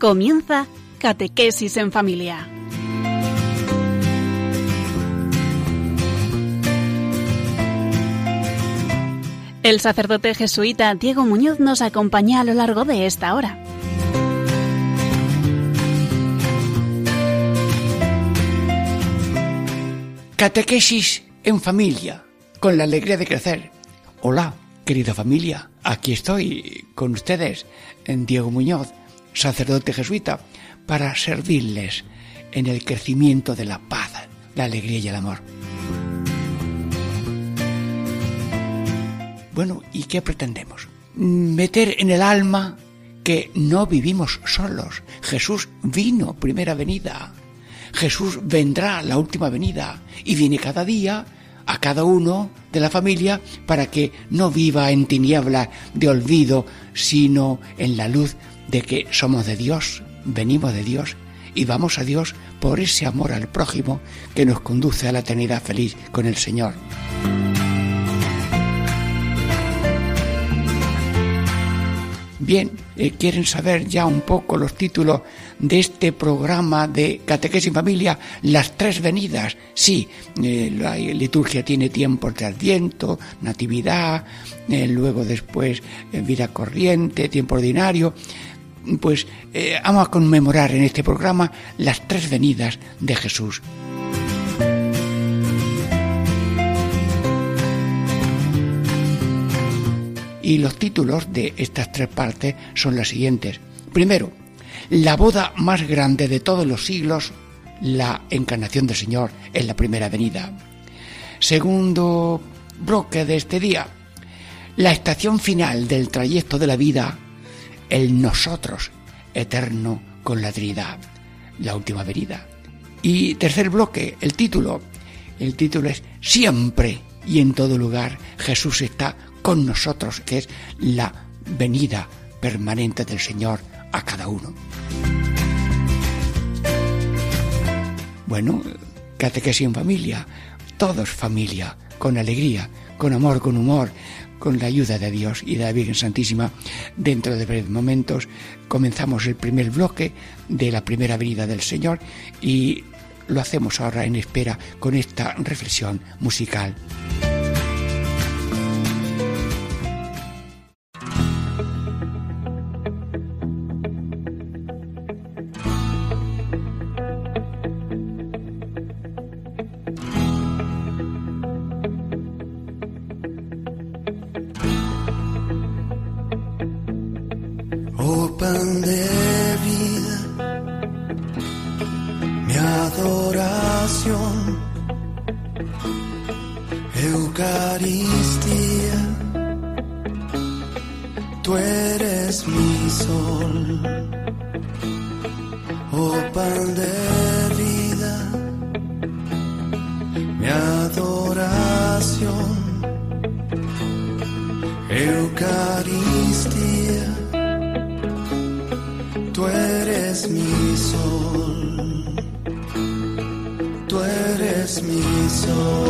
Comienza Catequesis en Familia. El sacerdote jesuita Diego Muñoz nos acompaña a lo largo de esta hora. Catequesis en familia, con la alegría de crecer. Hola, querida familia, aquí estoy con ustedes, Diego Muñoz, sacerdote jesuita, para servirles en el crecimiento de la paz, la alegría y el amor. Bueno, ¿y qué pretendemos? Meter en el alma que no vivimos solos. Jesús vino, primera venida. Jesús vendrá, la última venida. Y viene cada día a cada uno de la familia para que no viva en tinieblas de olvido, sino en la luz de que somos de Dios, venimos de Dios y vamos a Dios por ese amor al prójimo que nos conduce a la eternidad feliz con el Señor. Bien, eh, ¿quieren saber ya un poco los títulos de este programa de Catequesis en Familia? Las tres venidas. Sí, eh, la liturgia tiene tiempos de Adviento, Natividad, eh, luego después vida corriente, tiempo ordinario pues eh, vamos a conmemorar en este programa las tres venidas de Jesús. Y los títulos de estas tres partes son los siguientes. Primero, la boda más grande de todos los siglos, la encarnación del Señor en la primera venida. Segundo bloque de este día, la estación final del trayecto de la vida el nosotros eterno con la Trinidad, la última venida. Y tercer bloque, el título. El título es Siempre y en todo lugar Jesús está con nosotros, que es la venida permanente del Señor a cada uno. Bueno, catequesis en familia, todos familia, con alegría, con amor, con humor, con la ayuda de Dios y de la Virgen Santísima, dentro de breves momentos comenzamos el primer bloque de la primera venida del Señor y lo hacemos ahora en espera con esta reflexión musical. Eucaristía, tú eres mi sol, oh pan de vida, mi adoración, Eucaristía, tú eres mi sol, tú eres mi sol.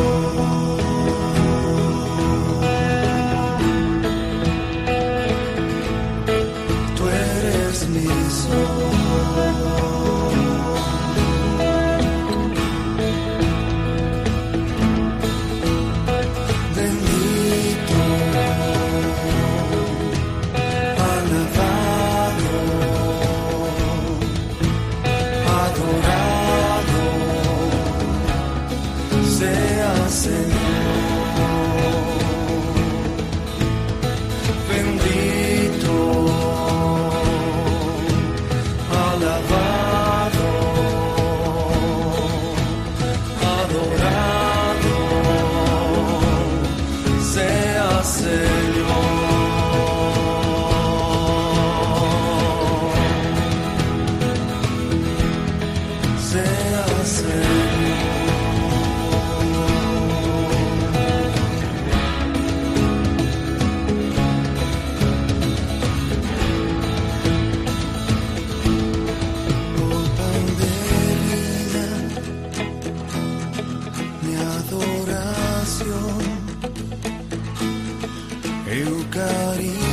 meu carinho.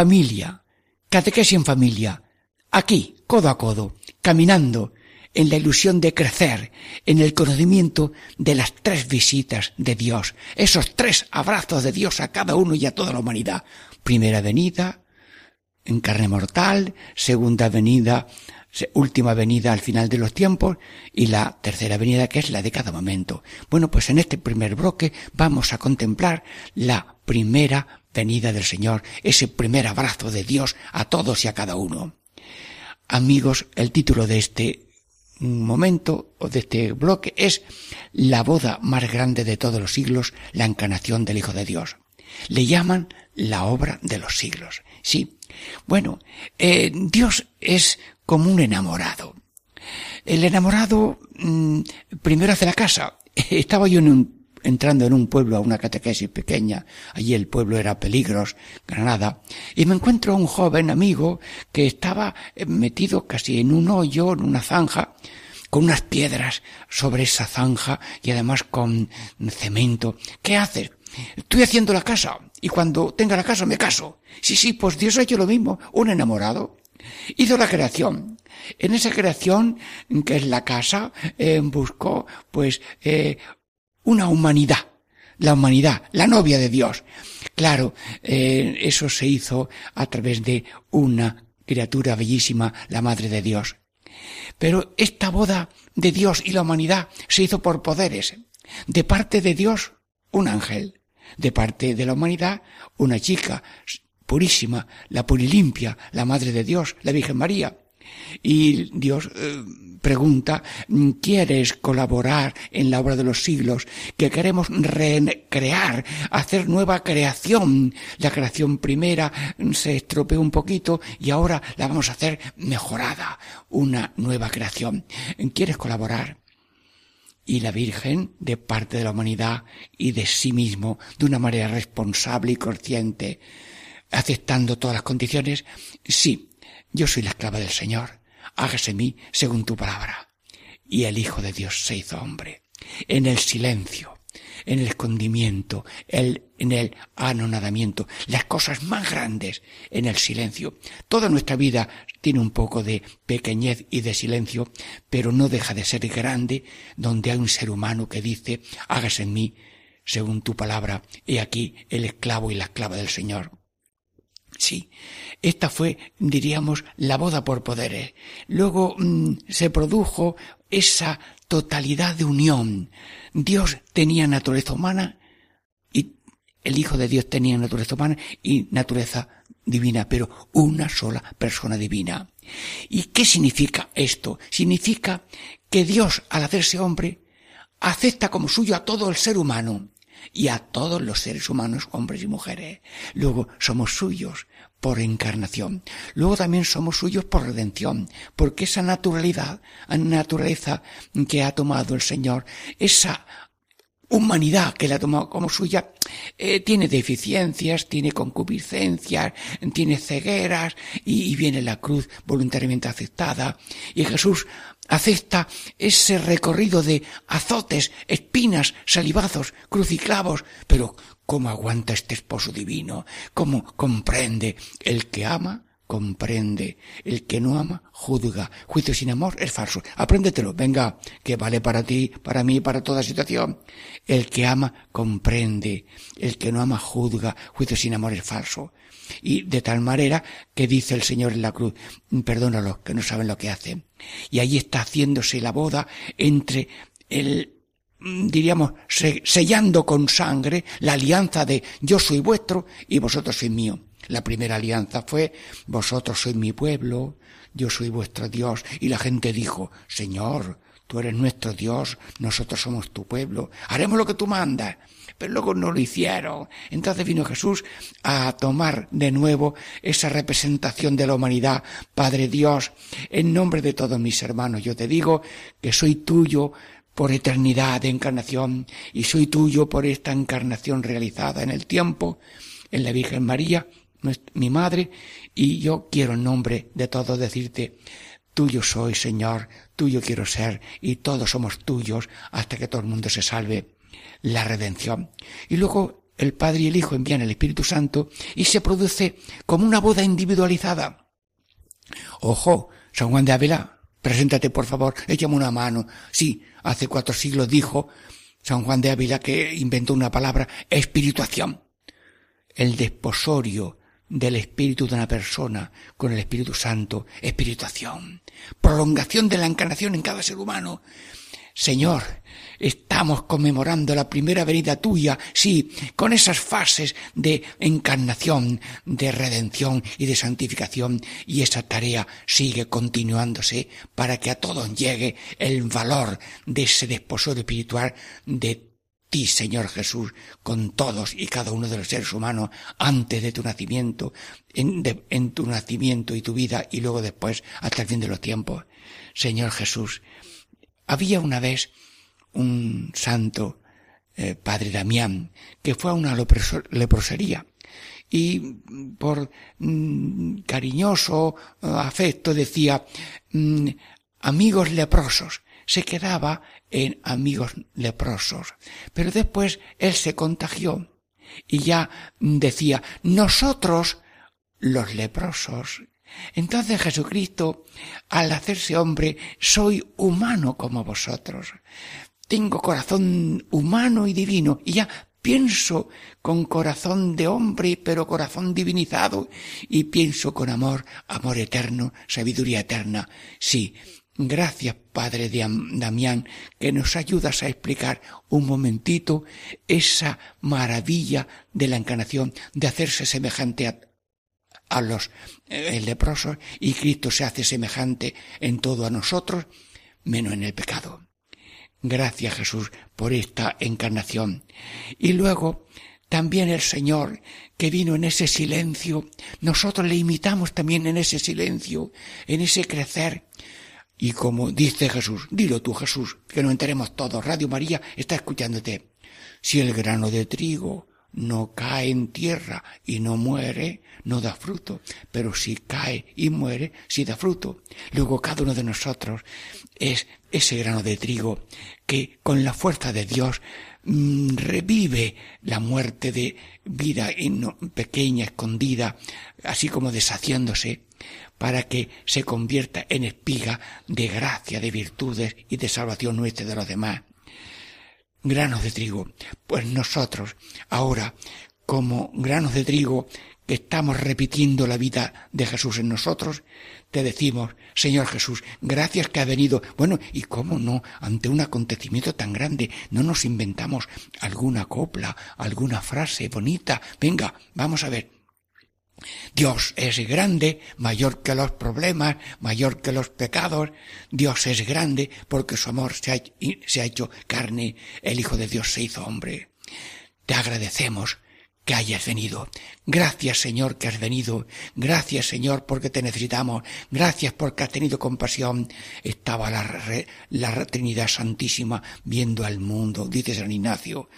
Familia, catequesis en familia, aquí, codo a codo, caminando en la ilusión de crecer en el conocimiento de las tres visitas de Dios, esos tres abrazos de Dios a cada uno y a toda la humanidad. Primera venida en carne mortal, segunda venida, última venida al final de los tiempos y la tercera venida que es la de cada momento. Bueno, pues en este primer bloque vamos a contemplar la primera venida del Señor, ese primer abrazo de Dios a todos y a cada uno. Amigos, el título de este momento o de este bloque es la boda más grande de todos los siglos, la encarnación del Hijo de Dios. Le llaman la obra de los siglos. Sí. Bueno, eh, Dios es como un enamorado. El enamorado mm, primero hace la casa. Estaba yo en un entrando en un pueblo a una catequesis pequeña, allí el pueblo era Peligros, Granada, y me encuentro a un joven amigo que estaba eh, metido casi en un hoyo, en una zanja, con unas piedras sobre esa zanja y además con cemento. ¿Qué haces? Estoy haciendo la casa y cuando tenga la casa me caso. Sí, sí, pues Dios ha hecho lo mismo, un enamorado. Hizo la creación. En esa creación, que es la casa, eh, buscó, pues, eh, una humanidad, la humanidad, la novia de Dios. Claro, eh, eso se hizo a través de una criatura bellísima, la Madre de Dios. Pero esta boda de Dios y la humanidad se hizo por poderes. De parte de Dios, un ángel. De parte de la humanidad, una chica purísima, la purilimpia, la Madre de Dios, la Virgen María. Y Dios eh, pregunta, ¿quieres colaborar en la obra de los siglos? Que queremos recrear, hacer nueva creación. La creación primera se estropeó un poquito y ahora la vamos a hacer mejorada, una nueva creación. ¿Quieres colaborar? y la Virgen, de parte de la humanidad y de sí mismo, de una manera responsable y consciente, aceptando todas las condiciones, sí, yo soy la esclava del Señor hágase mí según tu palabra. Y el Hijo de Dios se hizo hombre, en el silencio, en el escondimiento, en el anonadamiento, las cosas más grandes en el silencio. Toda nuestra vida tiene un poco de pequeñez y de silencio, pero no deja de ser grande donde hay un ser humano que dice, hágase en mí según tu palabra, he aquí el esclavo y la esclava del Señor. Sí, esta fue, diríamos, la boda por poderes. Luego mm, se produjo esa totalidad de unión. Dios tenía naturaleza humana y el Hijo de Dios tenía naturaleza humana y naturaleza divina, pero una sola persona divina. ¿Y qué significa esto? Significa que Dios, al hacerse hombre, acepta como suyo a todo el ser humano y a todos los seres humanos, hombres y mujeres. Luego somos suyos por encarnación. Luego también somos suyos por redención, porque esa naturalidad, naturaleza que ha tomado el Señor, esa humanidad que la ha tomado como suya, eh, tiene deficiencias, tiene concupiscencias, tiene cegueras, y, y viene la cruz voluntariamente aceptada, y Jesús acepta ese recorrido de azotes, espinas, salivazos, cruciclavos, pero ¿cómo aguanta este esposo divino? ¿Cómo comprende el que ama? comprende. El que no ama, juzga. Juicio sin amor es falso. Apréndetelo. Venga, que vale para ti, para mí, para toda situación. El que ama, comprende. El que no ama, juzga. Juicio sin amor es falso. Y de tal manera que dice el Señor en la cruz, perdónalos, que no saben lo que hacen. Y ahí está haciéndose la boda entre el diríamos, sellando con sangre la alianza de yo soy vuestro y vosotros sois mío. La primera alianza fue, vosotros sois mi pueblo, yo soy vuestro Dios. Y la gente dijo, Señor, tú eres nuestro Dios, nosotros somos tu pueblo, haremos lo que tú mandas. Pero luego no lo hicieron. Entonces vino Jesús a tomar de nuevo esa representación de la humanidad. Padre Dios, en nombre de todos mis hermanos, yo te digo que soy tuyo por eternidad de encarnación y soy tuyo por esta encarnación realizada en el tiempo, en la Virgen María, mi madre, y yo quiero en nombre de todos decirte, tuyo soy, Señor, tuyo quiero ser, y todos somos tuyos hasta que todo el mundo se salve. La redención. Y luego el Padre y el Hijo envían el Espíritu Santo y se produce como una boda individualizada. Ojo, San Juan de Ávila, preséntate por favor, échame una mano. Sí, hace cuatro siglos dijo San Juan de Ávila que inventó una palabra, espirituación. El desposorio del espíritu de una persona con el Espíritu Santo, espirituación, prolongación de la encarnación en cada ser humano. Señor, estamos conmemorando la primera venida tuya, sí, con esas fases de encarnación, de redención y de santificación, y esa tarea sigue continuándose para que a todos llegue el valor de ese desposorio espiritual de ti, Señor Jesús, con todos y cada uno de los seres humanos antes de tu nacimiento, en, tu nacimiento y tu vida y luego después hasta el fin de los tiempos. Señor Jesús, había una vez un santo, eh, Padre Damián, que fue a una leprosería y por mm, cariñoso eh, afecto decía mm, amigos leprosos se quedaba en amigos leprosos. Pero después él se contagió y ya decía, nosotros los leprosos. Entonces Jesucristo, al hacerse hombre, soy humano como vosotros. Tengo corazón humano y divino y ya pienso con corazón de hombre, pero corazón divinizado, y pienso con amor, amor eterno, sabiduría eterna. Sí, Gracias, Padre Damián, que nos ayudas a explicar un momentito esa maravilla de la encarnación, de hacerse semejante a, los eh, leprosos y Cristo se hace semejante en todo a nosotros, menos en el pecado. Gracias, Jesús, por esta encarnación. Y luego, también el Señor, que vino en ese silencio, nosotros le imitamos también en ese silencio, en ese crecer, y como dice Jesús, dilo tú Jesús, que no enteremos todos, Radio María está escuchándote. Si el grano de trigo no cae en tierra y no muere, no da fruto, pero si cae y muere, sí da fruto. Luego cada uno de nosotros es ese grano de trigo que con la fuerza de Dios mm, revive la muerte de vida pequeña, escondida, así como deshaciéndose, para que se convierta en espiga de gracia, de virtudes y de salvación nuestra y de los demás. Granos de trigo. Pues nosotros, ahora, como granos de trigo, que estamos repitiendo la vida de Jesús en nosotros, te decimos, Señor Jesús, gracias que ha venido. Bueno, y cómo no, ante un acontecimiento tan grande, no nos inventamos alguna copla, alguna frase bonita. Venga, vamos a ver. Dios es grande, mayor que los problemas, mayor que los pecados. Dios es grande porque su amor se ha, hecho carne. El Hijo de Dios se hizo hombre. Te agradecemos que hayas venido. Gracias Señor que has venido. Gracias Señor porque te necesitamos. Gracias porque has tenido compasión. Estaba la, la Trinidad Santísima viendo al mundo, dice San Ignacio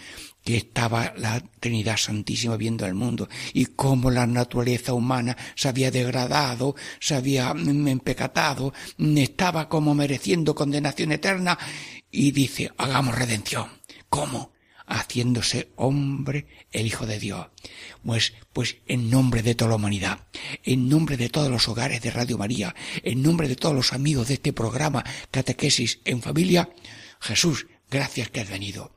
que estaba la Trinidad Santísima viendo al mundo y cómo la naturaleza humana se había degradado, se había empecatado, estaba como mereciendo condenación eterna y dice, hagamos redención. ¿Cómo? haciéndose hombre el Hijo de Dios. Pues, pues en nombre de toda la humanidad, en nombre de todos los hogares de Radio María, en nombre de todos los amigos de este programa Catequesis en Familia, Jesús, gracias que has venido.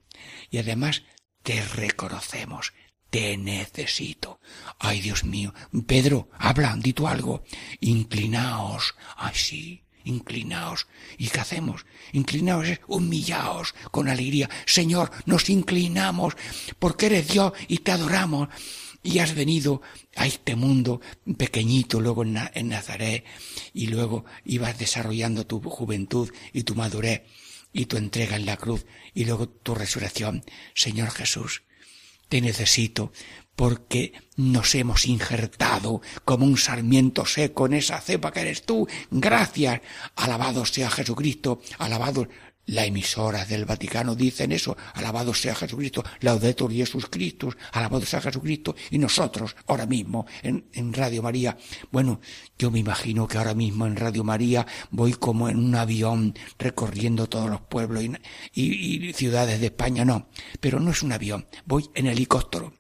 Y además te reconocemos, te necesito. Ay, Dios mío. Pedro, habla, di tú algo. Inclinaos. Ay, sí inclinaos. ¿Y qué hacemos? Inclinaos humillaos con alegría. Señor, nos inclinamos porque eres Dios y te adoramos. Y has venido a este mundo pequeñito, luego en Nazaret, y luego ibas desarrollando tu juventud y tu madurez, y tu entrega en la cruz, y luego tu resurrección. Señor Jesús, te necesito porque nos hemos injertado como un sarmiento seco en esa cepa que eres tú. Gracias. Alabado sea Jesucristo. Alabado la emisora del Vaticano dicen eso, alabado sea Jesucristo, laudetur Jesus Christus, alabado sea Jesucristo, y nosotros, ahora mismo, en, Radio María, bueno, yo me imagino que ahora mismo en Radio María voy como en un avión recorriendo todos los pueblos y ciudades de España, no, pero no es un avión, voy en helicóptero,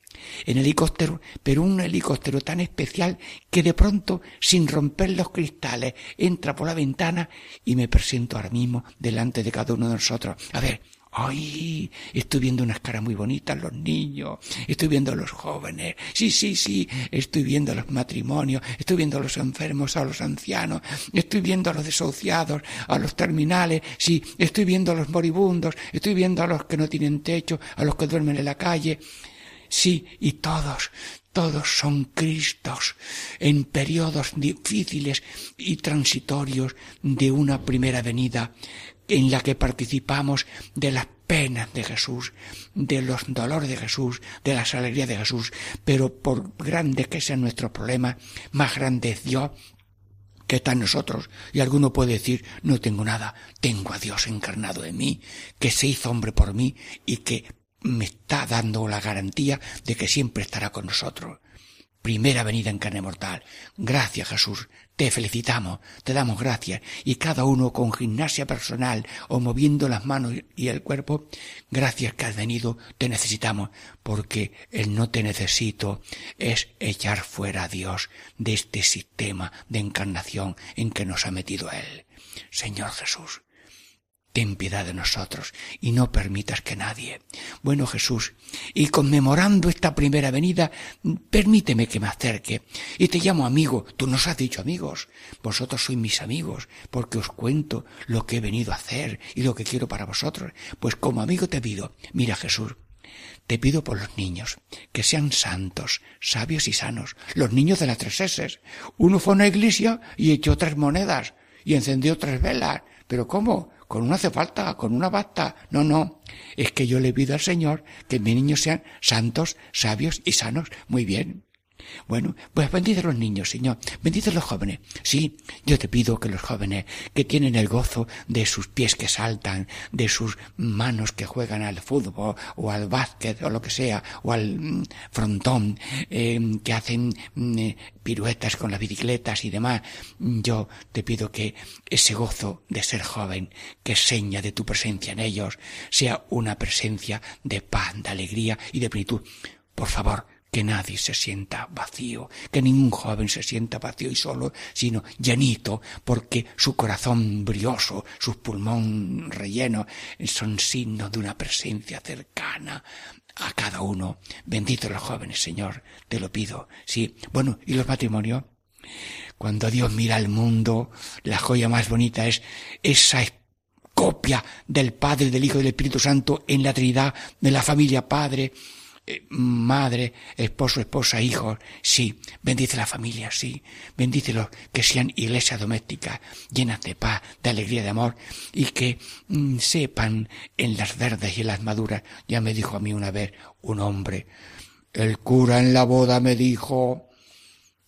en helicóptero, pero un helicóptero tan especial que de pronto, sin romper los cristales, entra por la ventana y me presento ahora mismo delante de cada uno de nosotros. A ver, ¡Ay! Estoy viendo unas caras muy bonitas, los niños, estoy viendo a los jóvenes, sí, sí, sí, estoy viendo a los matrimonios, estoy viendo a los enfermos, a los ancianos, estoy viendo a los desahuciados, a los terminales, sí, estoy viendo a los moribundos, estoy viendo a los que no tienen techo, a los que duermen en la calle. Sí, y todos, todos son Cristos en periodos difíciles y transitorios de una primera venida en la que participamos de las penas de Jesús, de los dolores de Jesús, de las alegrías de Jesús, pero por grande que sea nuestro problema, más grande es Dios que está en nosotros. Y alguno puede decir, no tengo nada, tengo a Dios encarnado en mí, que se hizo hombre por mí y que me está dando la garantía de que siempre estará con nosotros. Primera venida en carne mortal. Gracias Jesús. Te felicitamos, te damos gracias. Y cada uno con gimnasia personal o moviendo las manos y el cuerpo, gracias que has venido, te necesitamos, porque el no te necesito es echar fuera a Dios de este sistema de encarnación en que nos ha metido Él. Señor Jesús, ten piedad de nosotros y no permitas que nadie. Bueno Jesús, y conmemorando esta primera venida, permíteme que me acerque y te llamo amigo. Tú nos has dicho amigos, vosotros sois mis amigos, porque os cuento lo que he venido a hacer y lo que quiero para vosotros. Pues como amigo te pido, mira Jesús, te pido por los niños, que sean santos, sabios y sanos, los niños de las tres S. Uno fue a una iglesia y echó tres monedas y encendió tres velas. ¿Pero cómo? con una hace falta, con una basta. No, no. Es que yo le pido al Señor que mis niños sean santos, sabios y sanos. Muy bien. Bueno, pues bendice a los niños, Señor. Bendice a los jóvenes. Sí, yo te pido que los jóvenes que tienen el gozo de sus pies que saltan, de sus manos que juegan al fútbol o al básquet o lo que sea, o al mm, frontón, eh, que hacen mm, eh, piruetas con las bicicletas y demás, yo te pido que ese gozo de ser joven, que seña de tu presencia en ellos, sea una presencia de paz, de alegría y de plenitud. Por favor, que nadie se sienta vacío, que ningún joven se sienta vacío y solo, sino llenito, porque su corazón brioso, su pulmón relleno, son signos de una presencia cercana a cada uno. Bendito los jóvenes, Señor, te lo pido. Sí, bueno, ¿y los matrimonios? Cuando Dios mira al mundo, la joya más bonita es esa copia del Padre, del Hijo y del Espíritu Santo en la Trinidad, de la familia Padre, madre, esposo, esposa, hijos, sí, bendice la familia, sí, bendícelos que sean iglesia doméstica, llenas de paz, de alegría, de amor, y que mm, sepan en las verdes y en las maduras. Ya me dijo a mí una vez un hombre, el cura en la boda me dijo,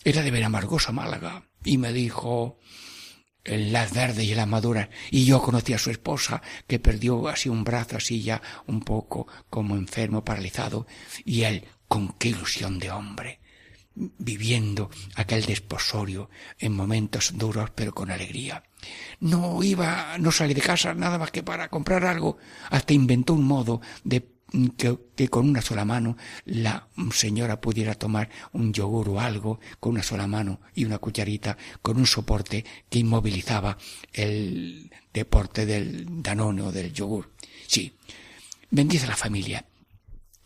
era de Amargosa, Málaga, y me dijo, las verdes y las maduras. Y yo conocí a su esposa, que perdió así un brazo, así ya un poco como enfermo, paralizado, y él, con qué ilusión de hombre, viviendo aquel desposorio en momentos duros, pero con alegría. No iba, no salí de casa nada más que para comprar algo, hasta inventó un modo de que, con una sola mano la señora pudiera tomar un yogur o algo con una sola mano y una cucharita con un soporte que inmovilizaba el deporte del danone o del yogur. Sí, bendice a la familia.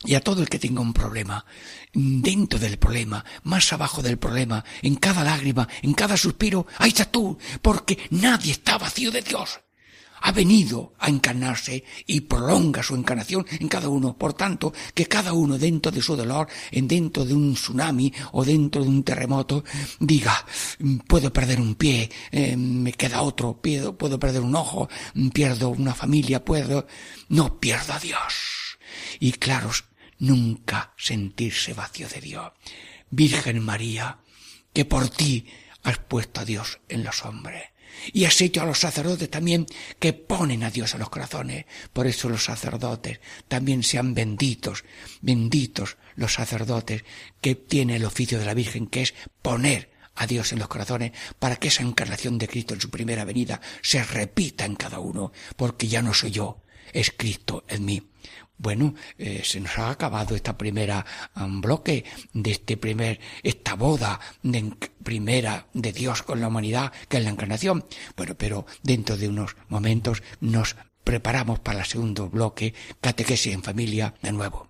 Y a todo el que tenga un problema, dentro del problema, más abajo del problema, en cada lágrima, en cada suspiro, ahí está tú, porque nadie está vacío de Dios ha venido a encarnarse y prolonga su encarnación en cada uno. Por tanto, que cada uno dentro de su dolor, en dentro de un tsunami o dentro de un terremoto, diga, puedo perder un pie, eh, me queda otro, puedo, puedo perder un ojo, pierdo una familia, puedo, no pierdo a Dios. Y claro, nunca sentirse vacío de Dios. Virgen María, que por ti has puesto a Dios en los hombres y has hecho a los sacerdotes también que ponen a Dios en los corazones. Por eso los sacerdotes también sean benditos, benditos los sacerdotes que tienen el oficio de la Virgen, que es poner a Dios en los corazones para que esa encarnación de Cristo en su primera venida se repita en cada uno, porque ya no soy yo, es Cristo en mí. Bueno, eh, se nos ha acabado esta primera um, bloque de este primer, esta boda de primera de Dios con la humanidad, que es la encarnación. Bueno, pero dentro de unos momentos nos preparamos para el segundo bloque, catequesis en familia de nuevo.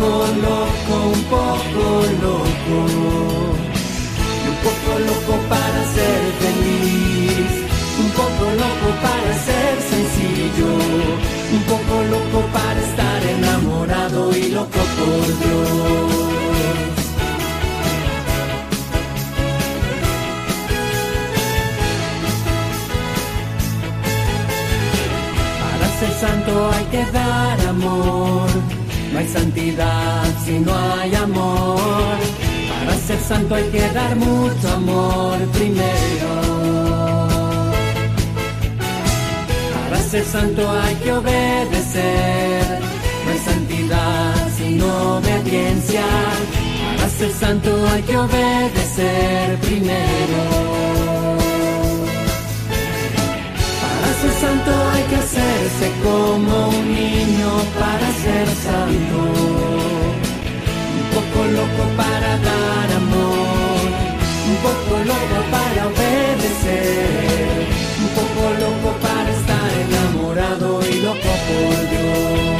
poco loco, un poco loco. Un poco loco para ser feliz. Un poco loco para ser sencillo. Un poco loco para estar enamorado y loco por Dios. Para ser santo hay que dar amor. No hay santidad Santo hay que dar mucho amor primero. Para ser santo hay que obedecer. No hay santidad sin obediencia. Para ser santo hay que obedecer primero. Para ser santo hay que hacer como un niño para ser santo, un poco loco para dar amor, poco loco para obedecer, un poco loco para estar enamorado y loco por Dios.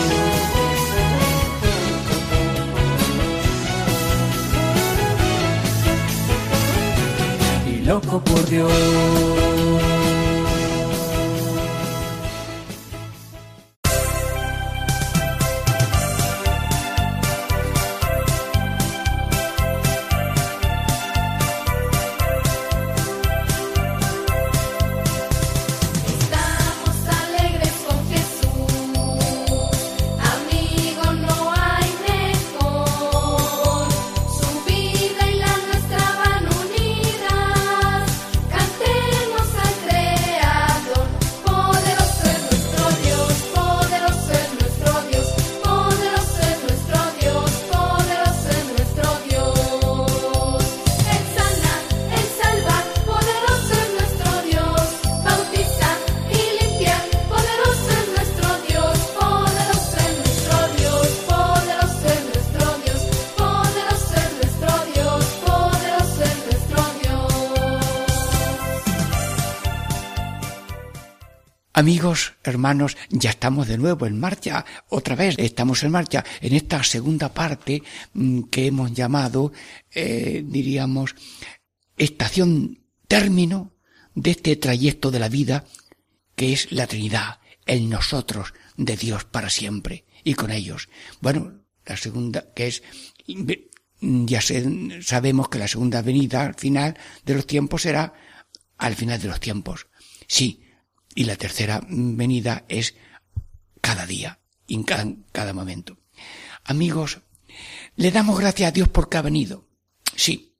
Loco por Dios. Amigos, hermanos, ya estamos de nuevo en marcha, otra vez estamos en marcha en esta segunda parte mm, que hemos llamado, eh, diríamos, estación término de este trayecto de la vida que es la Trinidad, el nosotros de Dios para siempre y con ellos. Bueno, la segunda que es ya sabemos que la segunda venida al final de los tiempos será al final de los tiempos. Sí, y la tercera venida es cada día, en cada, en cada momento. Amigos, le damos gracias a Dios porque ha venido. Sí.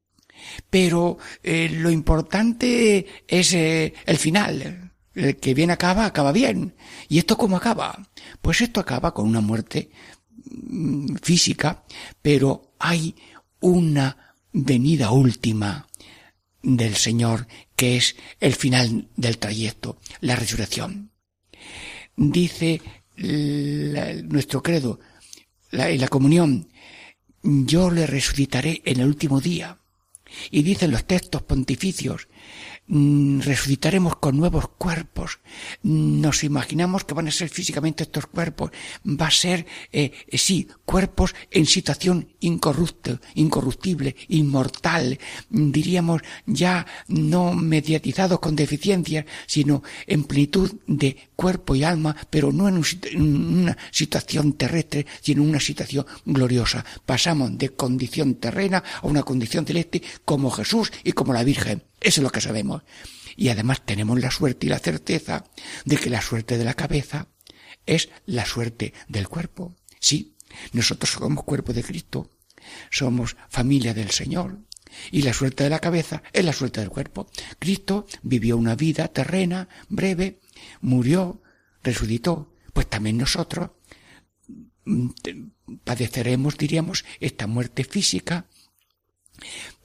Pero eh, lo importante es eh, el final. El que bien acaba, acaba bien. ¿Y esto cómo acaba? Pues esto acaba con una muerte mm, física, pero hay una venida última del Señor que es el final del trayecto, la resurrección. Dice nuestro credo, la, en la comunión, yo le resucitaré en el último día. Y dicen los textos pontificios, resucitaremos con nuevos cuerpos. Nos imaginamos que van a ser físicamente estos cuerpos. Va a ser, eh, eh, sí, cuerpos en situación incorrupto, incorruptible, inmortal. Mm, Diríamos ya no mediatizados con deficiencias, sino en plenitud de cuerpo y alma, pero no en una situación terrestre, sino en una situación gloriosa. Pasamos de condición terrena a una condición celeste como Jesús y como la Virgen. Eso es lo que sabemos. Y además tenemos la suerte y la certeza de que la suerte de la cabeza es la suerte del cuerpo. Sí, nosotros somos cuerpo de Cristo, somos familia del Señor. Y la suerte de la cabeza es la suerte del cuerpo. Cristo vivió una vida terrena, breve, murió, resucitó. Pues también nosotros mm, padeceremos, diríamos, esta muerte física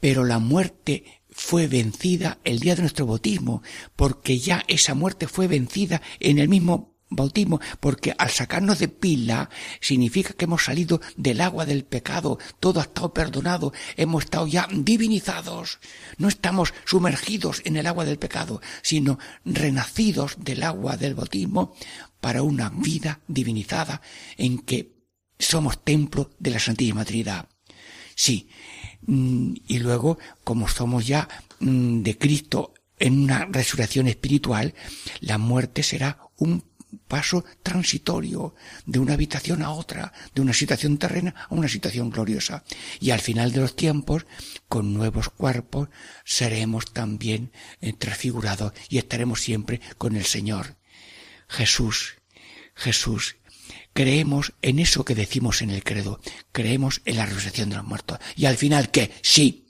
Pero la muerte fue vencida el día de nuestro bautismo, porque ya esa muerte fue vencida en el mismo bautismo, porque al sacarnos de pila significa que hemos salido del agua del pecado, todo ha estado perdonado, hemos estado ya divinizados, no estamos sumergidos en el agua del pecado, sino renacidos del agua del bautismo para una vida divinizada en que somos templo de la Santísima Trinidad. Sí, y luego, como somos ya mm, de Cristo en una resurrección espiritual, la muerte será un paso transitorio de una habitación a otra, de una situación terrena a una situación gloriosa. Y al final de los tiempos, con nuevos cuerpos, seremos también eh, transfigurados y estaremos siempre con el Señor. Jesús, Jesús, creemos en eso que decimos en el credo, creemos en la resurrección de los muertos. Y al final, ¿qué? Sí,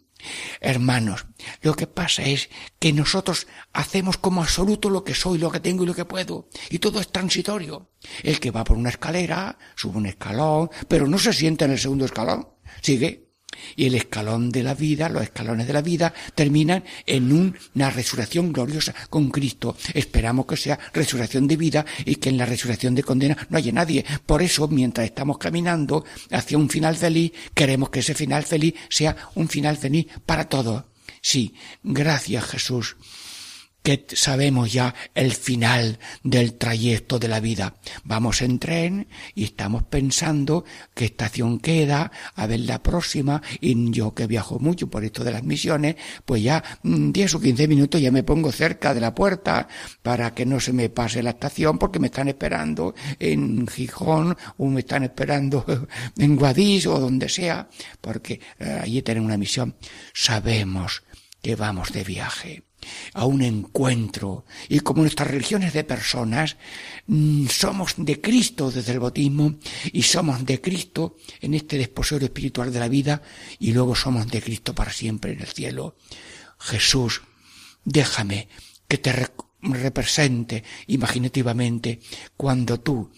Hermanos, lo que pasa es que nosotros hacemos como absoluto lo que soy, lo que tengo y lo que puedo. Y todo es transitorio. El que va por una escalera, sube un escalón, pero no se sienta en el segundo escalón. Sigue y el escalón de la vida, los escalones de la vida, terminan en una resurrección gloriosa con Cristo. Esperamos que sea resurrección de vida y que en la resurrección de condena no haya nadie. Por eso, mientras estamos caminando hacia un final feliz, queremos que ese final feliz sea un final feliz para todos. Sí, gracias Jesús que sabemos ya el final del trayecto de la vida. Vamos en tren y estamos pensando qué estación queda, a ver la próxima, y yo que viajo mucho por esto de las misiones, pues ya 10 mm, o 15 minutos ya me pongo cerca de la puerta para que no se me pase la estación porque me están esperando en Gijón o me están esperando en Guadix o donde sea, porque eh, allí tenemos una misión. Sabemos que vamos de viaje a un encuentro. Y como nuestras religiones de personas, mm, somos de Cristo desde el bautismo y somos de Cristo en este desposorio espiritual de la vida y luego somos de Cristo para siempre en el cielo. Jesús, déjame que te represente imaginativamente cuando tú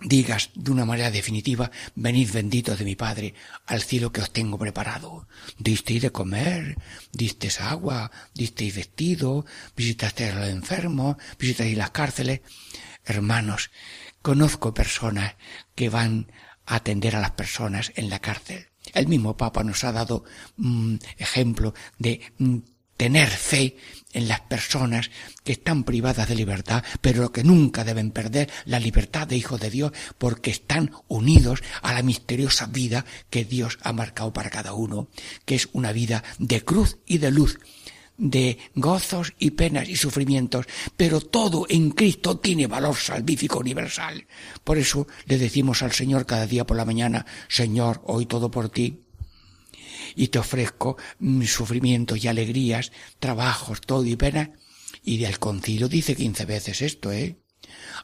digas de una manera definitiva, venid benditos de mi Padre al cielo que os tengo preparado. Disteis de comer, disteis agua, disteis vestido, visitasteis a los enfermos, visitasteis las cárceles. Hermanos, conozco personas que van a atender a las personas en la cárcel. El mismo Papa nos ha dado mm, ejemplo de mm, tener fe en las personas que están privadas de libertad, pero que nunca deben perder la libertad de hijos de Dios porque están unidos a la misteriosa vida que Dios ha marcado para cada uno, que es una vida de cruz y de luz, de gozos y penas y sufrimientos, pero todo en Cristo tiene valor salvífico universal. Por eso le decimos al Señor cada día por la mañana, Señor, hoy todo por ti, y te ofrezco mis sufrimientos y alegrías, trabajos, todo y pena. Y del concilio dice quince veces esto, ¿eh?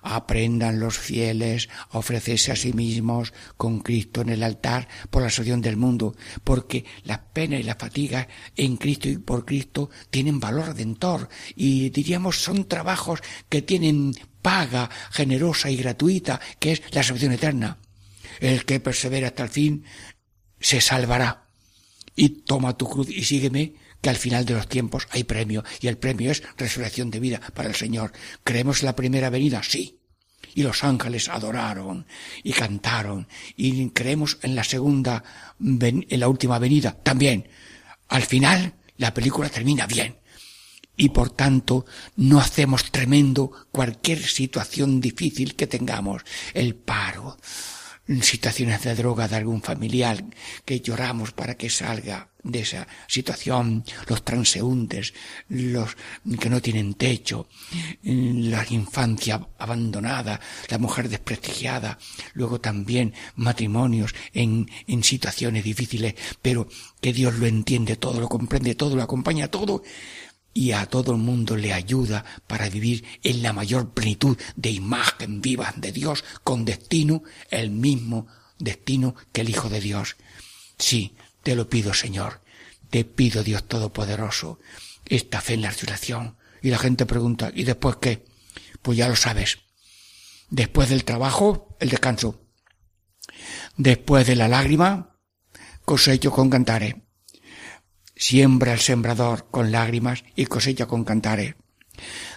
Aprendan los fieles a ofrecerse a sí mismos con Cristo en el altar por la salvación del mundo, porque las penas y las fatigas en Cristo y por Cristo tienen valor redentor y diríamos son trabajos que tienen paga generosa y gratuita, que es la salvación eterna. El que persevera hasta el fin se salvará y toma tu cruz y sígueme, que al final de los tiempos hay premio, y el premio es resurrección de vida para el Señor. ¿Creemos la primera venida? Sí. Y los ángeles adoraron y cantaron. Y creemos en la segunda, en la última venida también. Al final, la película termina bien. Y por tanto, no hacemos tremendo cualquier situación difícil que tengamos. El paro, situaciones de droga de algún familiar que lloramos para que salga de esa situación, los transeúntes, los que no tienen techo, la infancia abandonada, la mujer desprestigiada, luego también matrimonios en, en situaciones difíciles, pero que Dios lo entiende todo, lo comprende todo, lo acompaña todo, y a todo el mundo le ayuda para vivir en la mayor plenitud de imagen viva de Dios con destino, el mismo destino que el Hijo de Dios. Sí, te lo pido, Señor, te pido, Dios Todopoderoso, esta fe en la resurrección. Y la gente pregunta, ¿y después qué? Pues ya lo sabes. Después del trabajo, el descanso. Después de la lágrima, cosecho con cantares. Siembra el sembrador con lágrimas y cosecha con cantares.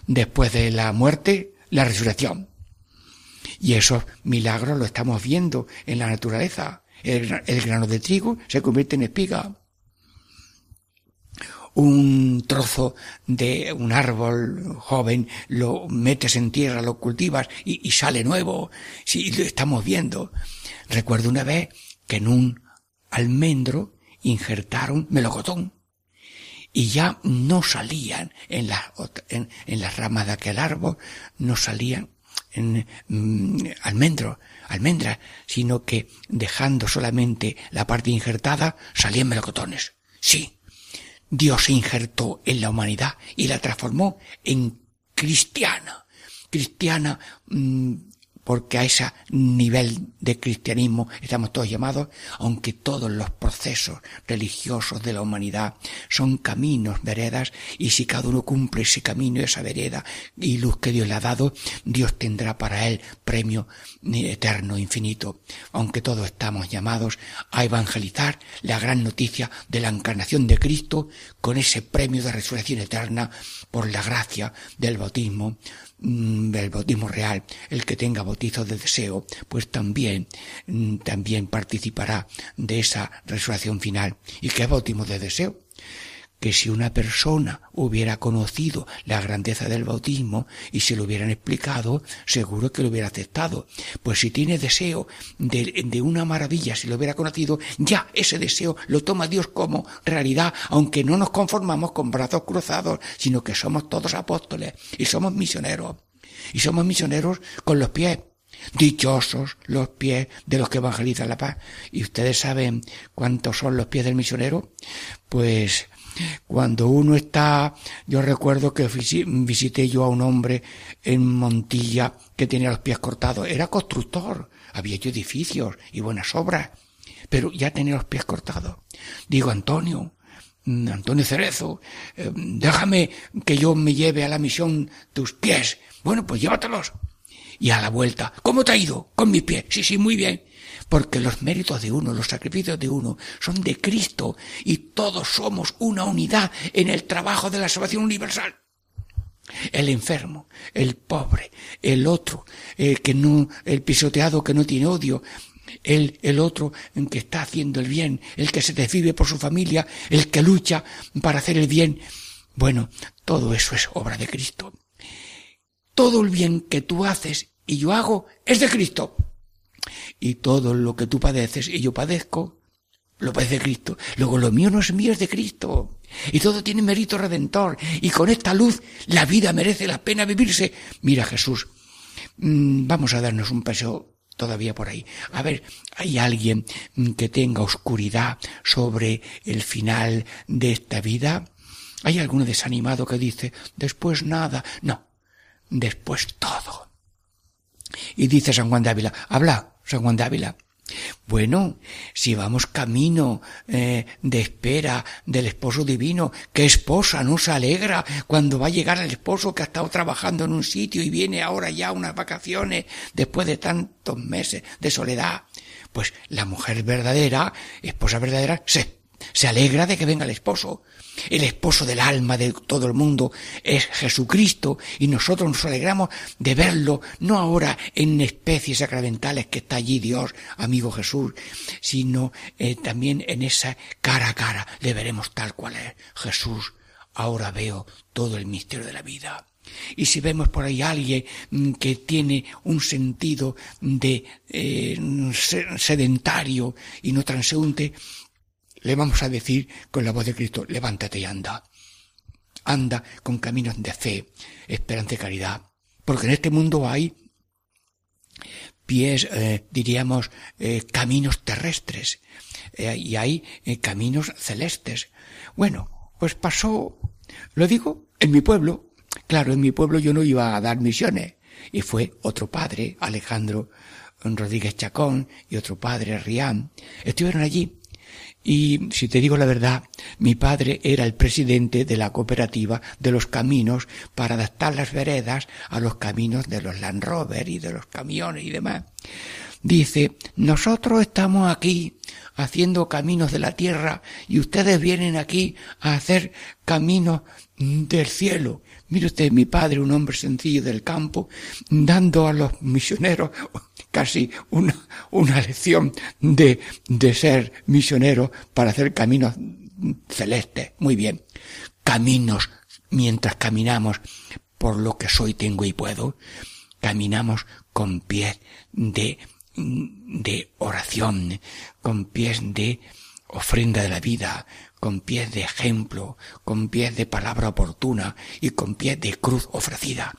Después de la muerte, la resurrección. Y esos milagros lo estamos viendo en la naturaleza. El, grano de trigo se convierte en espiga un trozo de un árbol joven, lo metes en tierra, lo cultivas y, sale nuevo. Sí, lo estamos viendo. Recuerdo una vez que en un almendro injertaron melocotón y ya no salían en las, en, las ramas de aquel árbol, no salían en mm, almendro, almendras, sino que dejando solamente la parte injertada salían melocotones. Sí, Dios se injertó en la humanidad y la transformó en cristiana. Cristiana mm, porque a ese nivel de cristianismo estamos todos llamados, aunque todos los procesos religiosos de la humanidad son caminos, veredas, y si cada uno cumple ese camino, esa vereda y luz que Dios le ha dado, Dios tendrá para él premio eterno, infinito, aunque todos estamos llamados a evangelizar la gran noticia de la encarnación de Cristo con ese premio de resurrección eterna por la gracia del bautismo, el bautismo real, el que tenga bautizo de deseo, pues también, mm, también participará de esa resurrección final. ¿Y qué bautismo de deseo? Que si una persona hubiera conocido la grandeza del bautismo y se lo hubieran explicado, seguro que lo hubiera aceptado. Pues si tiene deseo de, de, una maravilla, si lo hubiera conocido, ya ese deseo lo toma Dios como realidad, aunque no nos conformamos con brazos cruzados, sino que somos todos apóstoles y somos misioneros. Y somos misioneros con los pies. Dichosos los pies de los que evangelizan la paz. ¿Y ustedes saben cuántos son los pies del misionero? Pues cuando uno está, yo recuerdo que visité yo a un hombre en Montilla que tenía los pies cortados. Era constructor, había hecho edificios y buenas obras, pero ya tenía los pies cortados. Digo, Antonio, mm, Antonio Cerezo, eh, déjame que yo me lleve a la misión tus pies. Bueno, pues llévatelos. Y a la vuelta, ¿cómo te ha ido? Con mis pies. Sí, sí, muy bien porque los méritos de uno, los sacrificios de uno son de Cristo y todos somos una unidad en el trabajo de la salvación universal. El enfermo, el pobre, el otro, el que no, el pisoteado que no tiene odio, el, el otro en que está haciendo el bien, el que se desvive por su familia, el que lucha para hacer el bien. Bueno, todo eso es obra de Cristo. Todo el bien que tú haces y yo hago es de Cristo y todo lo que tú padeces y yo padezco, lo padece Cristo. Luego lo mío no es mío, es de Cristo. Y todo tiene mérito redentor. Y con esta luz la vida merece la pena vivirse. Mira Jesús, mm, vamos a darnos un paseo todavía por ahí. A ver, ¿hay alguien que tenga oscuridad sobre el final de esta vida? ¿Hay alguno desanimado que dice, después nada? No, después todo. Y dice San Juan de Ávila, habla, San Juan de. Bueno, si vamos camino eh, de espera del esposo divino, ¿qué esposa no se alegra cuando va a llegar el esposo que ha estado trabajando en un sitio y viene ahora ya unas vacaciones después de tantos meses de soledad? Pues la mujer verdadera, esposa verdadera, se, se alegra de que venga el esposo. El esposo del alma de todo el mundo es Jesucristo y nosotros nos alegramos de verlo, no ahora en especies sacramentales que está allí Dios, amigo Jesús, sino eh, también en esa cara a cara le veremos tal cual es Jesús. Ahora veo todo el misterio de la vida. Y si vemos por ahí a alguien mm, que tiene un sentido de eh, sedentario y no transeúnte, le vamos a decir con la voz de Cristo, levántate y anda. Anda con caminos de fe, esperanza y caridad. Porque en este mundo hay pies, eh, diríamos, eh, caminos terrestres eh, y hay caminos celestes. Bueno, pues pasó, lo digo, en mi pueblo. Claro, en mi pueblo yo no iba a dar misiones. Y fue otro padre, Alejandro Rodríguez Chacón, y otro padre, Rián. Estuvieron allí y si te digo la verdad, mi padre era el presidente de la cooperativa de los caminos para adaptar las veredas a los caminos de los Land Rover y de los camiones y demás. Dice, nosotros estamos aquí haciendo caminos de la tierra y ustedes vienen aquí a hacer caminos del cielo. Mire usted, mi padre, un hombre sencillo del campo, dando a los misioneros casi una, una lección de, de ser misionero para hacer caminos celestes. Muy bien. Caminos mientras caminamos por lo que soy, tengo y puedo. Caminamos con pies de, de oración, con pies de ofrenda de la vida, con pies de ejemplo, con pies de palabra oportuna y con pies de cruz ofrecida.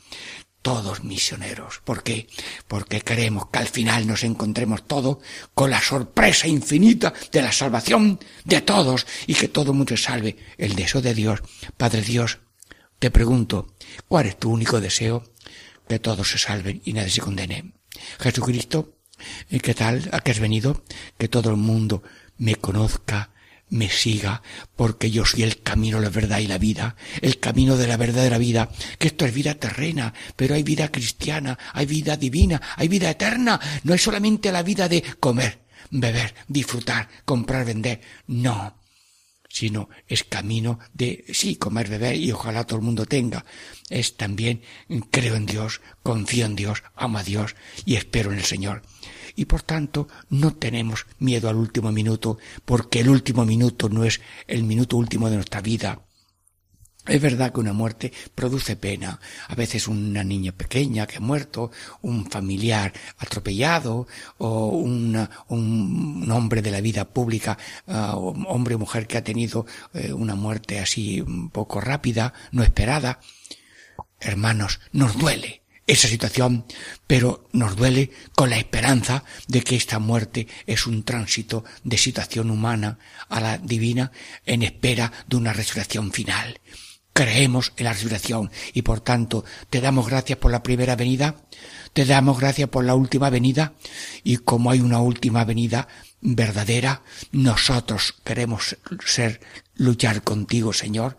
Todos misioneros. ¿Por qué? Porque queremos que al final nos encontremos todos con la sorpresa infinita de la salvación de todos y que todo mundo salve. El deseo de Dios. Padre Dios, te pregunto, ¿cuál es tu único deseo? Que todos se salven y nadie se condene. Jesucristo, ¿qué tal? ¿A qué has venido? Que todo el mundo me conozca, me siga, porque yo soy el camino, la verdad y la vida, el camino de la verdadera vida, que esto es vida terrena, pero hay vida cristiana, hay vida divina, hay vida eterna, no es solamente la vida de comer, beber, disfrutar, comprar, vender, no, sino es camino de, sí, comer, beber y ojalá todo el mundo tenga, es también creo en Dios, confío en Dios, amo a Dios y espero en el Señor y por tanto no tenemos miedo al último minuto, porque el último minuto no es el minuto último de nuestra vida. Es verdad que una muerte produce pena. A veces una niña pequeña que ha muerto, un familiar atropellado, o un hombre de la vida pública, uh, hombre o mujer que ha tenido uh, una muerte así un poco rápida, no esperada. Hermanos, nos duele esa situación, pero nos duele con la esperanza de que esta muerte es un tránsito de situación humana a la divina en espera de una resurrección final. Creemos en la resurrección y por tanto te damos gracias por la primera venida, te damos gracias por la última venida y como hay una última venida verdadera, nosotros queremos ser, luchar contigo, Señor,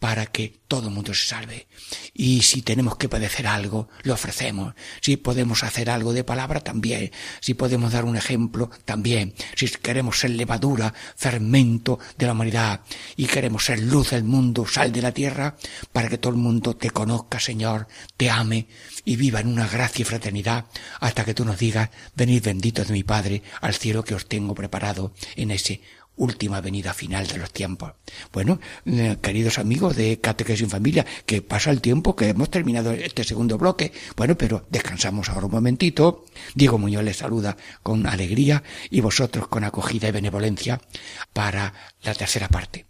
para que todo el mundo se salve. Y si tenemos que padecer algo, lo ofrecemos. Si podemos hacer algo de palabra, también. Si podemos dar un ejemplo, también. Si queremos ser levadura, fermento de la humanidad, y queremos ser luz del mundo, sal de la tierra, para que todo el mundo te conozca, Señor, te ame, y viva en una gracia y fraternidad, hasta que tú nos digas, venid benditos de mi Padre, al cielo que os tengo preparado en ese última venida final de los tiempos. Bueno, eh, queridos amigos de Catequesis en Familia, que pasa el tiempo, que hemos terminado este segundo bloque. Bueno, pero descansamos ahora un momentito. Diego Muñoz les saluda con alegría y vosotros con acogida y benevolencia para la tercera parte.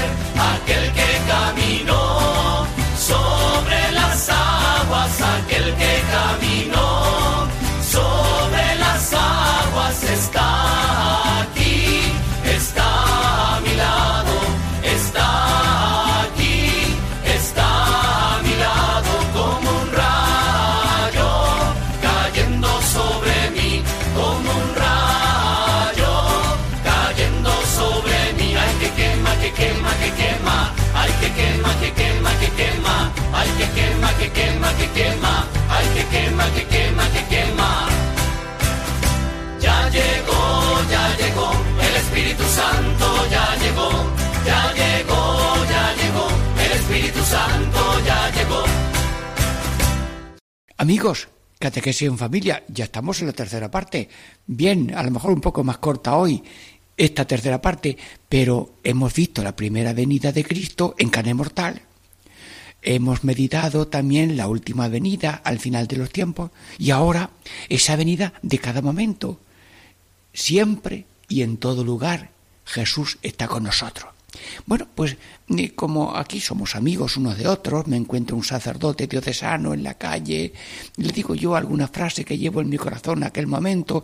Quema, que quema, ay, que quema, que quema, que quema. Ya llegó, ya llegó, el Espíritu Santo ya llegó, ya llegó, ya llegó, el Espíritu Santo ya llegó. Amigos, Catequesis en Familia, ya estamos en la tercera parte. Bien, a lo mejor un poco más corta hoy esta tercera parte, pero hemos visto la primera venida de Cristo en carne mortal. Hemos meditado también la última venida al final de los tiempos y ahora esa venida de cada momento. Siempre y en todo lugar Jesús está con nosotros. Bueno, pues eh, como aquí somos amigos unos de otros, me encuentro un sacerdote diocesano en la calle, le digo yo alguna frase que llevo en mi corazón en aquel momento,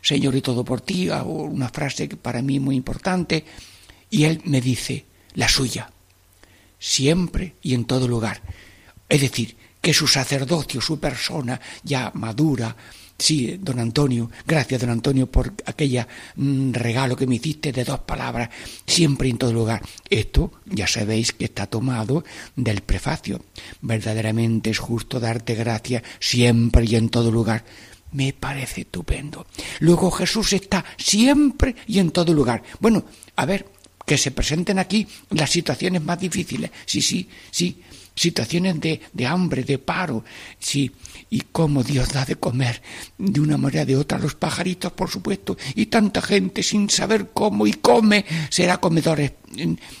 Señor y todo por ti, una frase que para mí muy importante, y él me dice la suya, siempre y en todo lugar. Es decir, que su sacerdocio, su persona ya madura, Sí, don Antonio, gracias don Antonio por aquella mm, regalo que me hiciste de dos palabras, siempre y en todo lugar. Esto ya sabéis que está tomado del prefacio. Verdaderamente es justo darte gracias siempre y en todo lugar. Me parece estupendo. Luego Jesús está siempre y en todo lugar. Bueno, a ver, que se presenten aquí las situaciones más difíciles. Sí, sí, sí. Situaciones de, de hambre, de paro. Sí, y cómo Dios da de comer de una manera de otra los pajaritos, por supuesto, y tanta gente sin saber cómo y come, será comedores,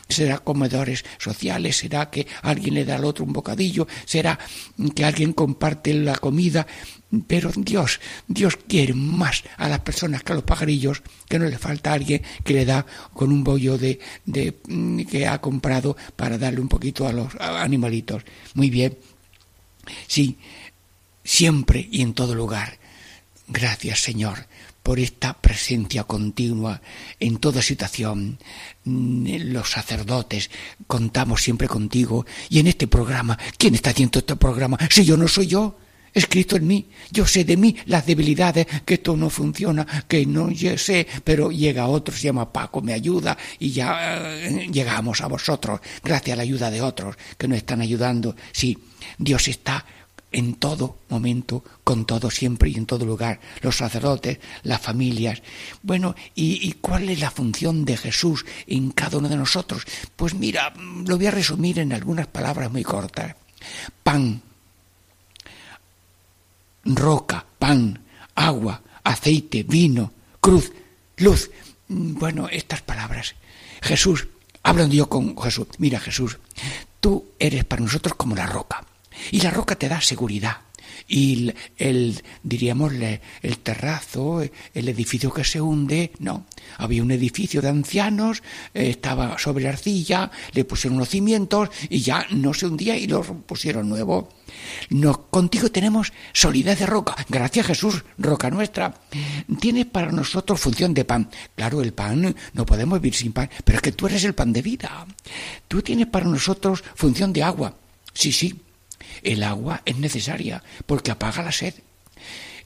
será comedores sociales, será que alguien le da al otro un bocadillo, será que alguien comparte la comida, pero Dios, Dios quiere más a las personas que a los pajarillos, que no le falta alguien que le da con un bollo de, de que ha comprado para darle un poquito a los animalitos. Muy bien. Sí, siempre y en todo lugar. Gracias, Señor, por esta presencia continua en toda situación. Mm, los sacerdotes contamos siempre contigo y en este programa, ¿quién está haciendo este programa? Si yo no soy yo, es Cristo en mí. Yo sé de mí las debilidades, que esto no funciona, que no sé, pero llega otro, se llama Paco, me ayuda y ya eh, llegamos a vosotros, gracias a la ayuda de otros que nos están ayudando. Sí, Dios está en todo momento, con todo, siempre y en todo lugar, los sacerdotes, las familias. Bueno, ¿y, cuál es la función de Jesús en cada uno de nosotros? Pues mira, lo voy a resumir en algunas palabras muy cortas. Pan, roca, pan, agua, aceite, vino, cruz, luz. Bueno, estas palabras. Jesús, hablando yo con Jesús, mira Jesús, tú eres para nosotros como la roca y la roca te da seguridad. Y el, diríamos, el terrazo, el edificio que se hunde, no. Había un edificio de ancianos, eh, estaba sobre arcilla, le pusieron los cimientos y ya no se hundía y lo pusieron nuevo. No, contigo tenemos solidez de roca. Gracias Jesús, roca nuestra. Tienes para nosotros función de pan. Claro, el pan, no podemos vivir sin pan, pero es que tú eres el pan de vida. Tú tienes para nosotros función de agua. Sí, sí, el agua es necesaria porque apaga la sed.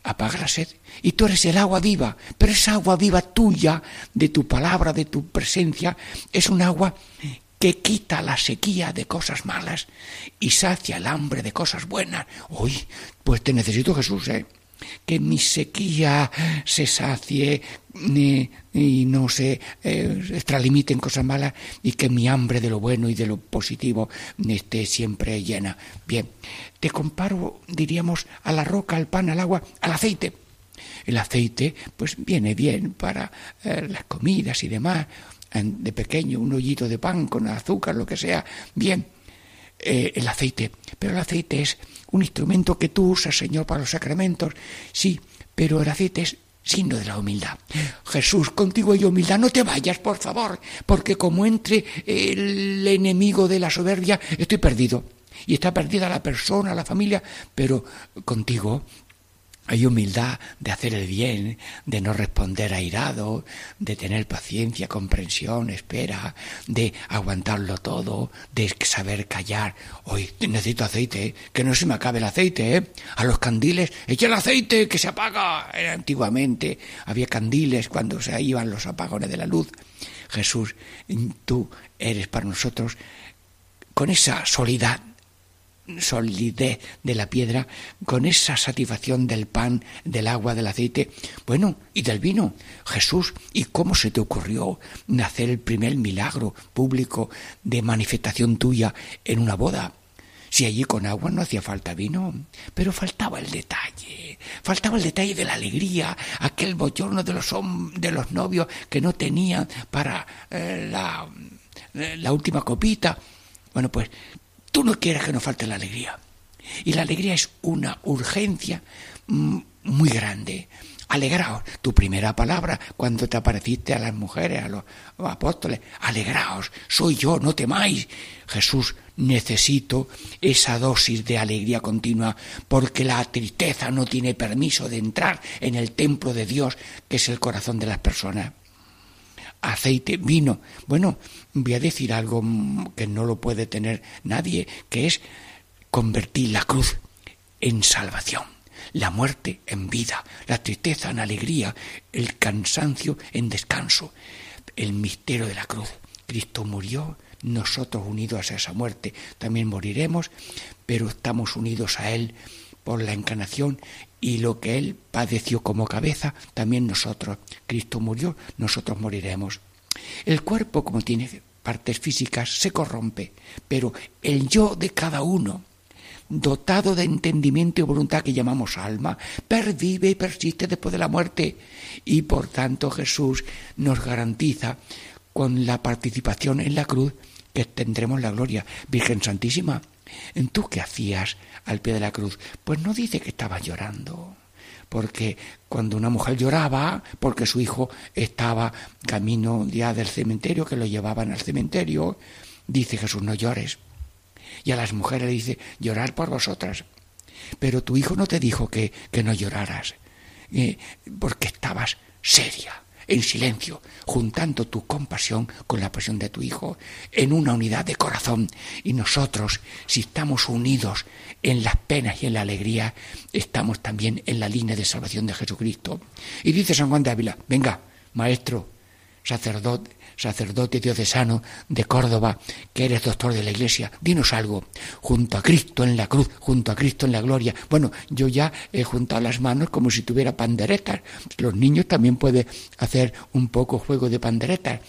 Apaga la sed. Y tú eres el agua viva. Pero esa agua viva tuya, de tu palabra, de tu presencia, es un agua que quita la sequía de cosas malas y sacia el hambre de cosas buenas. Uy, pues te necesito Jesús, ¿eh? que mi sequía se sacie y no se eh, extralimite en cosas malas y que mi hambre de lo bueno y de lo positivo esté siempre llena. Bien, te comparo, diríamos, a la roca, al pan, al agua, al aceite. El aceite, pues viene bien para eh, las comidas y demás. De pequeño, un hoyito de pan con azúcar, lo que sea. Bien, eh, el aceite. Pero el aceite es un instrumento que tú usas, Señor, para los sacramentos. Sí, pero el aceite es signo de la humildad. Jesús, contigo hay humildad, no te vayas, por favor, porque como entre el enemigo de la soberbia, estoy perdido. Y está perdida la persona, la familia, pero contigo hay humildad de hacer el bien, de no responder airado, de tener paciencia, comprensión, espera, de aguantarlo todo, de saber callar. Hoy necesito aceite, que no se me acabe el aceite, ¿eh? A los candiles, echa el aceite, que se apaga. antiguamente había candiles cuando se iban los apagones de la luz. Jesús, tú eres para nosotros con esa soledad solidez de la piedra, con esa satisfacción del pan, del agua, del aceite, bueno, y del vino. Jesús, ¿y cómo se te ocurrió nacer el primer milagro público de manifestación tuya en una boda? Si allí con agua no hacía falta vino, pero faltaba el detalle, faltaba el detalle de la alegría, aquel bochorno de los, de los novios que no tenían para eh, la, eh, la última copita. Bueno, pues Tú no quieres que nos falte la alegría. Y la alegría es una urgencia mm, muy grande. Alegraos, tu primera palabra cuando te apareciste a las mujeres, a los apóstoles, alegraos, soy yo, no temáis. Jesús, necesito esa dosis de alegría continua porque la tristeza no tiene permiso de entrar en el templo de Dios, que es el corazón de las personas. Aceite, vino. Bueno, voy a decir algo que no lo puede tener nadie, que es convertir la cruz en salvación, la muerte en vida, la tristeza en alegría, el cansancio en descanso, el misterio de la cruz. Cristo murió, nosotros unidos a esa muerte también moriremos, pero estamos unidos a Él por la encarnación y lo que Él padeció como cabeza, también nosotros. Cristo murió, nosotros moriremos. El cuerpo, como tiene partes físicas, se corrompe, pero el yo de cada uno, dotado de entendimiento y voluntad que llamamos alma, pervive y persiste después de la muerte. Y por tanto Jesús nos garantiza con la participación en la cruz que tendremos la gloria. Virgen Santísima, ¿en tú qué hacías al pie de la cruz? Pues no dice que estaba llorando porque cuando una mujer lloraba porque su hijo estaba camino ya del cementerio, que lo llevaban al cementerio, dice Jesús, no llores. Y a las mujeres le dice, llorar por vosotras. Pero tu hijo no te dijo que, que no lloraras, eh, porque estabas seria en silencio, juntando tu compasión con la pasión de tu Hijo, en una unidad de corazón. Y nosotros, si estamos unidos en las penas y en la alegría, estamos también en la línea de salvación de Jesucristo. Y dice San Juan de Ávila, venga, maestro, sacerdote, sacerdote diocesano de Córdoba, que eres doctor de la Iglesia, dinos algo. Junto a Cristo en la cruz, junto a Cristo en la gloria. Bueno, yo ya he juntado las manos como si tuviera panderetas. Los niños también pueden hacer un poco juego de panderetas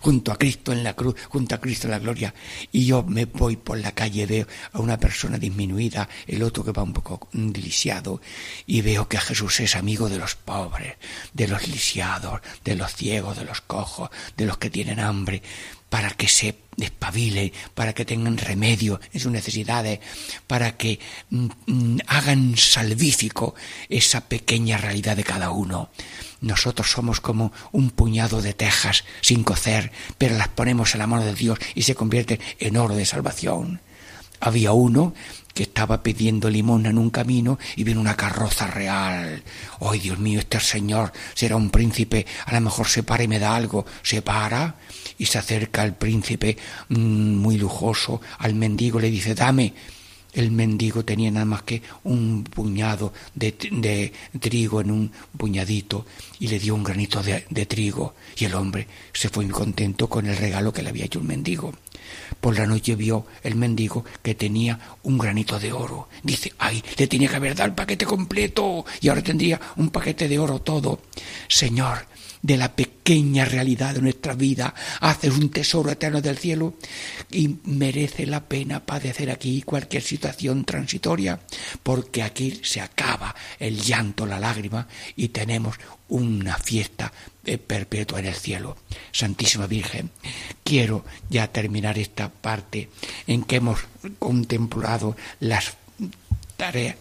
junto a Cristo en la cruz, junto a Cristo en la gloria. Y yo me voy por la calle, veo a una persona disminuida, el otro que va un poco lisiado, y veo que Jesús es amigo de los pobres, de los lisiados, de los ciegos, de los cojos, de los que tienen hambre, para que se despabilen, para que tengan remedio en sus necesidades, para que mm, mm, hagan salvífico esa pequeña realidad de cada uno. Nosotros somos como un puñado de tejas sin cocer, pero las ponemos en la mano de Dios y se convierten en oro de salvación. Había uno que estaba pidiendo limón en un camino y viene una carroza real. ¡Ay, Dios mío, este señor será un príncipe! A lo mejor se para y me da algo. Se para y se acerca al príncipe mm, muy lujoso, al mendigo, le dice, dame. El mendigo tenía nada más que un puñado de, trigo en un puñadito y le dio un granito de, de, trigo y el hombre se fue muy contento con el regalo que le había hecho el mendigo. Por la noche vio el mendigo que tenía un granito de oro. Dice, ay, le tenía que haber dado el paquete completo y ahora tendría un paquete de oro todo. Señor, de la pequeña realidad de nuestra vida, haces un tesoro eterno del cielo y merece la pena padecer aquí cualquier situación transitoria, porque aquí se acaba el llanto, la lágrima y tenemos una fiesta eh, perpetua en el cielo. Santísima Virgen, quiero ya terminar esta parte en que hemos contemplado las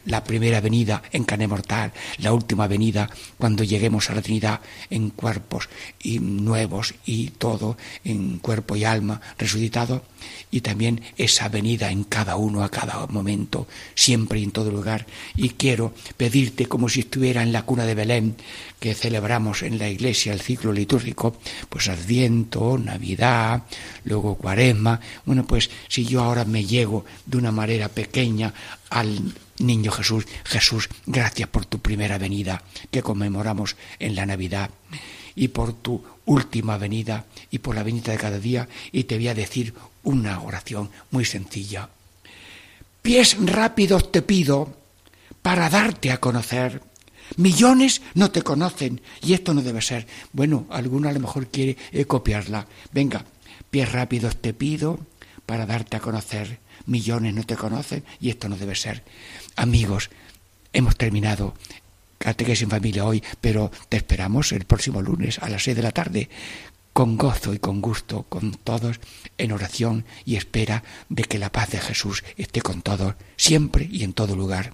la primera venida en carne mortal, la última venida cuando lleguemos a la Trinidad en cuerpos nuevos y todo en cuerpo y alma resucitado y también esa venida en cada uno a cada momento, siempre y en todo lugar. Y quiero pedirte como si estuviera en la cuna de Belén que celebramos en la iglesia el ciclo litúrgico, pues Adviento, Navidad, luego Cuaresma. Bueno, pues si yo ahora me llego de una manera pequeña al Niño Jesús, Jesús, gracias por tu primera venida que conmemoramos en la Navidad y por tu última venida y por la venida de cada día y te voy a decir una oración muy sencilla. Pies rápidos te pido para darte a conocer. Millones no te conocen y esto no debe ser. Bueno, alguno a lo mejor quiere eh, copiarla. Venga, pies rápidos te pido para darte a conocer. Millones no te conocen y esto no debe ser. Amigos, hemos terminado Catequesis en familia hoy, pero te esperamos el próximo lunes a las seis de la tarde con gozo y con gusto con todos en oración y espera de que la paz de Jesús esté con todos siempre y en todo lugar.